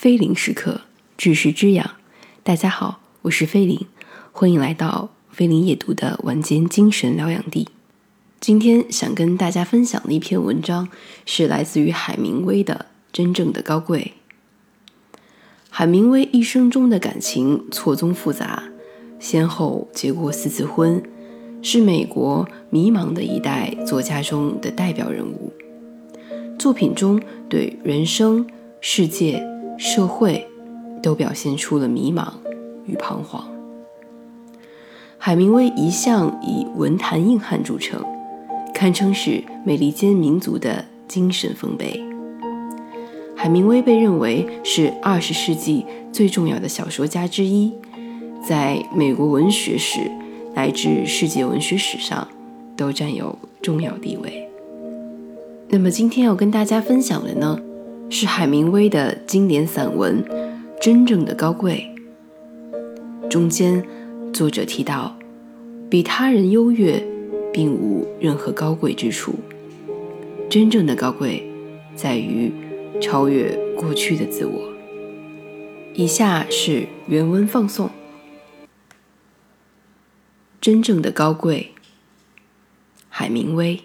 菲林时刻，知识之养。大家好，我是菲林，欢迎来到菲林夜读的晚间精神疗养地。今天想跟大家分享的一篇文章，是来自于海明威的《真正的高贵》。海明威一生中的感情错综复杂，先后结过四次婚，是美国迷茫的一代作家中的代表人物。作品中对人生、世界、社会都表现出了迷茫与彷徨。海明威一向以文坛硬汉著称，堪称是美利坚民族的精神丰碑。海明威被认为是二十世纪最重要的小说家之一，在美国文学史乃至世界文学史上都占有重要地位。那么今天要跟大家分享的呢，是海明威的经典散文《真正的高贵》。中间，作者提到，比他人优越，并无任何高贵之处。真正的高贵，在于。超越过去的自我。以下是原文放送：真正的高贵。海明威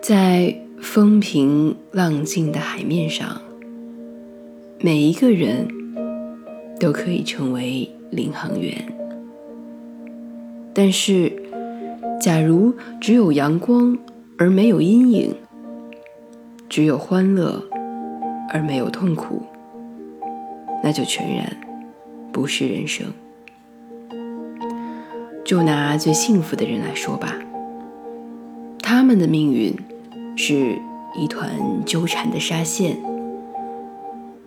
在风平浪静的海面上，每一个人都可以成为领航员。但是，假如只有阳光而没有阴影，只有欢乐而没有痛苦，那就全然不是人生。就拿最幸福的人来说吧，他们的命运是一团纠缠的纱线，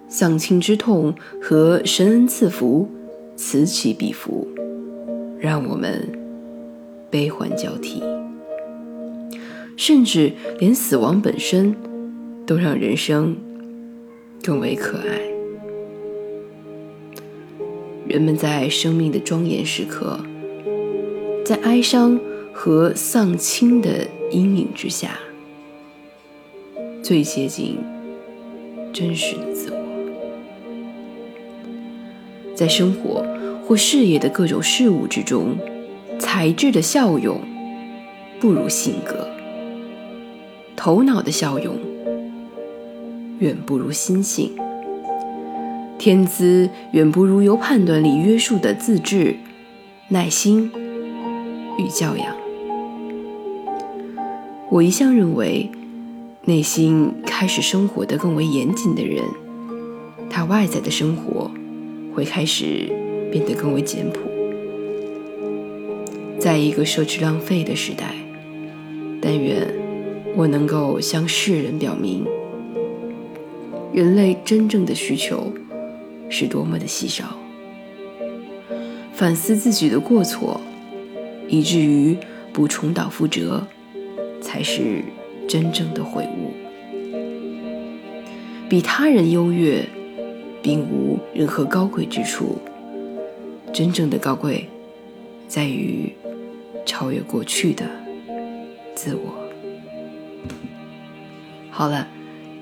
丧亲之痛和神恩赐福此起彼伏，让我们悲欢交替，甚至连死亡本身。都让人生更为可爱。人们在生命的庄严时刻，在哀伤和丧亲的阴影之下，最接近真实的自我。在生活或事业的各种事物之中，才智的效用不如性格，头脑的效用。远不如心性，天资远不如由判断力约束的自制、耐心与教养。我一向认为，内心开始生活的更为严谨的人，他外在的生活会开始变得更为简朴。在一个奢侈浪费的时代，但愿我能够向世人表明。人类真正的需求是多么的稀少。反思自己的过错，以至于不重蹈覆辙，才是真正的悔悟。比他人优越，并无任何高贵之处。真正的高贵，在于超越过去的自我。好了。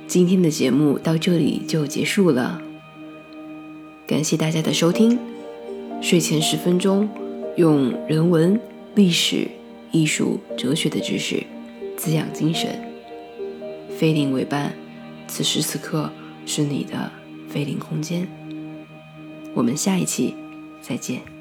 今天的节目到这里就结束了，感谢大家的收听。睡前十分钟，用人文、历史、艺术、哲学的知识滋养精神。菲林为伴，此时此刻是你的菲林空间。我们下一期再见。